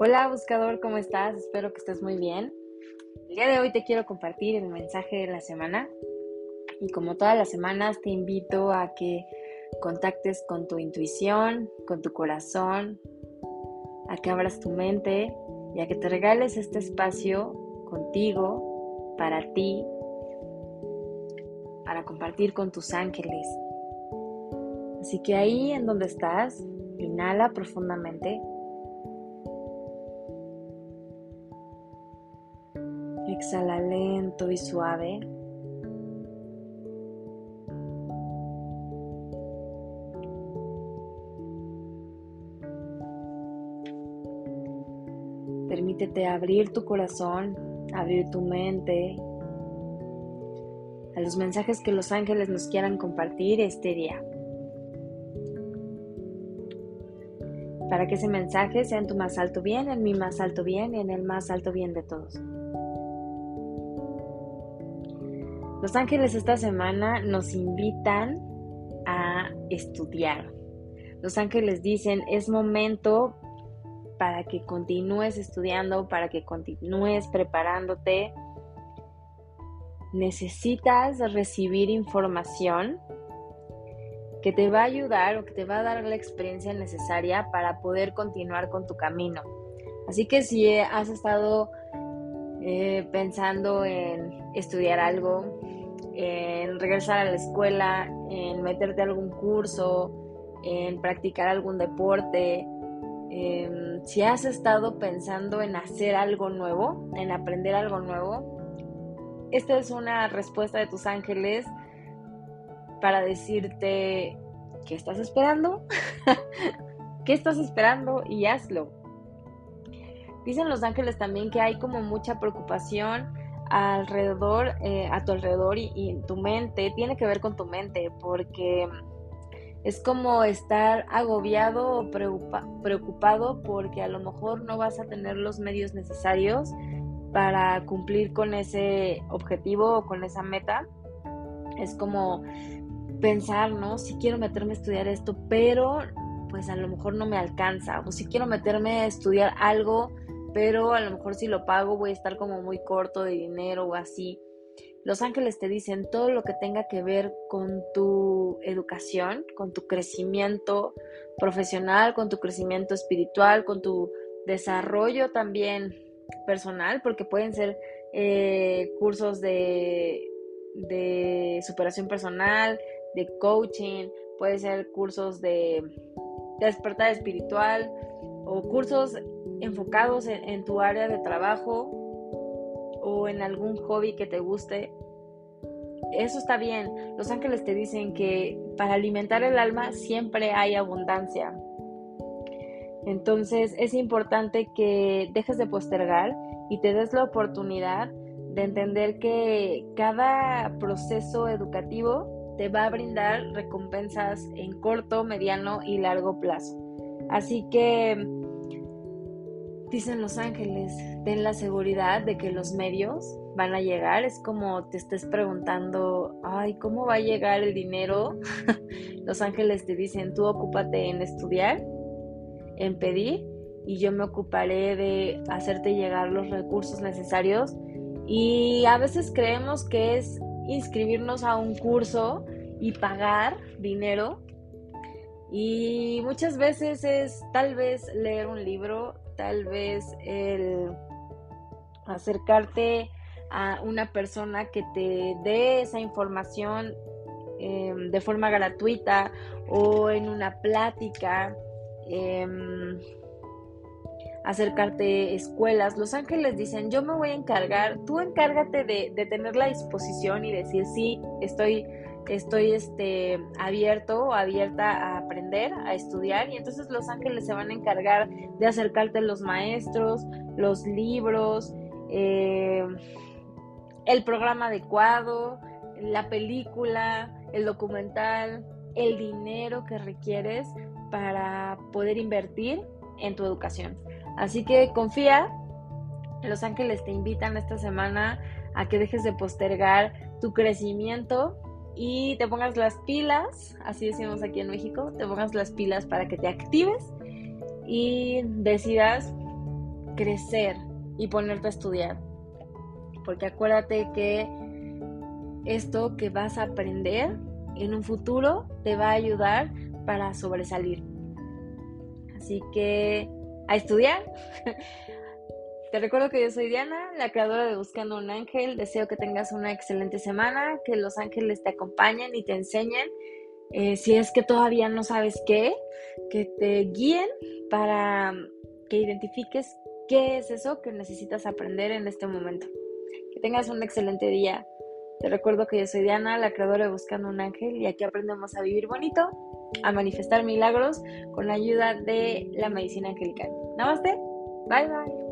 Hola buscador, ¿cómo estás? Espero que estés muy bien. El día de hoy te quiero compartir el mensaje de la semana y como todas las semanas te invito a que contactes con tu intuición, con tu corazón, a que abras tu mente y a que te regales este espacio contigo, para ti, para compartir con tus ángeles. Así que ahí en donde estás, inhala profundamente. Exhala lento y suave. Permítete abrir tu corazón, abrir tu mente a los mensajes que los ángeles nos quieran compartir este día. Para que ese mensaje sea en tu más alto bien, en mi más alto bien y en el más alto bien de todos. Los ángeles esta semana nos invitan a estudiar. Los ángeles dicen, es momento para que continúes estudiando, para que continúes preparándote. Necesitas recibir información que te va a ayudar o que te va a dar la experiencia necesaria para poder continuar con tu camino. Así que si has estado eh, pensando en estudiar algo, en regresar a la escuela, en meterte a algún curso, en practicar algún deporte, em, si has estado pensando en hacer algo nuevo, en aprender algo nuevo, esta es una respuesta de tus ángeles para decirte qué estás esperando, qué estás esperando y hazlo. Dicen los ángeles también que hay como mucha preocupación alrededor, eh, a tu alrededor y, tu mente, tiene que ver con tu mente, porque es como estar agobiado o preocupado porque a lo mejor no vas a tener los medios necesarios para cumplir con ese objetivo o con esa meta. Es como pensar, ¿no? Si quiero meterme a estudiar esto, pero pues a lo mejor no me alcanza. O si quiero meterme a estudiar algo, pero a lo mejor si lo pago voy a estar como muy corto de dinero o así. Los ángeles te dicen todo lo que tenga que ver con tu educación, con tu crecimiento profesional, con tu crecimiento espiritual, con tu desarrollo también personal, porque pueden ser eh, cursos de, de superación personal, de coaching, puede ser cursos de despertar espiritual o cursos enfocados en, tu área de trabajo o en algún hobby que te guste. Eso está bien. Los ángeles te dicen que para alimentar el alma siempre hay abundancia. Entonces es importante que dejes de postergar y te des la oportunidad de entender que cada proceso educativo te va a brindar recompensas en corto, mediano y largo plazo. Así que Dicen los ángeles, ten la seguridad de que los medios van a llegar. Es como te estés preguntando, ay, ¿cómo va a llegar el dinero? los ángeles te dicen, tú ocúpate en estudiar, en pedir, y yo me ocuparé de hacerte llegar los recursos necesarios. Y a veces creemos que es inscribirnos a un curso y pagar dinero. Y muchas veces es tal vez leer un libro, tal vez el acercarte a una persona que te dé esa información em, de forma gratuita o en una plática, em, acercarte escuelas. Los ángeles dicen, yo me voy a encargar, tú encárgate de, de tener la disposición y decir, sí, estoy estoy este, abierto abierta a aprender, a estudiar y entonces los ángeles se van a encargar de acercarte los maestros, los libros, eh, el programa adecuado, la película, el documental, el dinero que requieres para poder invertir en tu educación. Así que confía, los ángeles te invitan esta semana a que dejes de postergar tu crecimiento y te pongas las pilas, así decimos aquí en México, te pongas las pilas para que te actives y decidas crecer y ponerte a estudiar. Porque acuérdate que esto que vas a aprender en un futuro te va a ayudar para sobresalir. Así que a estudiar. Te recuerdo que yo soy Diana, la creadora de Buscando un Ángel. Deseo que tengas una excelente semana, que los ángeles te acompañen y te enseñen. Eh, si es que todavía no sabes qué, que te guíen para que identifiques qué es eso que necesitas aprender en este momento. Que tengas un excelente día. Te recuerdo que yo soy Diana, la creadora de Buscando un Ángel, y aquí aprendemos a vivir bonito, a manifestar milagros con la ayuda de la medicina angelical. Namaste, bye bye.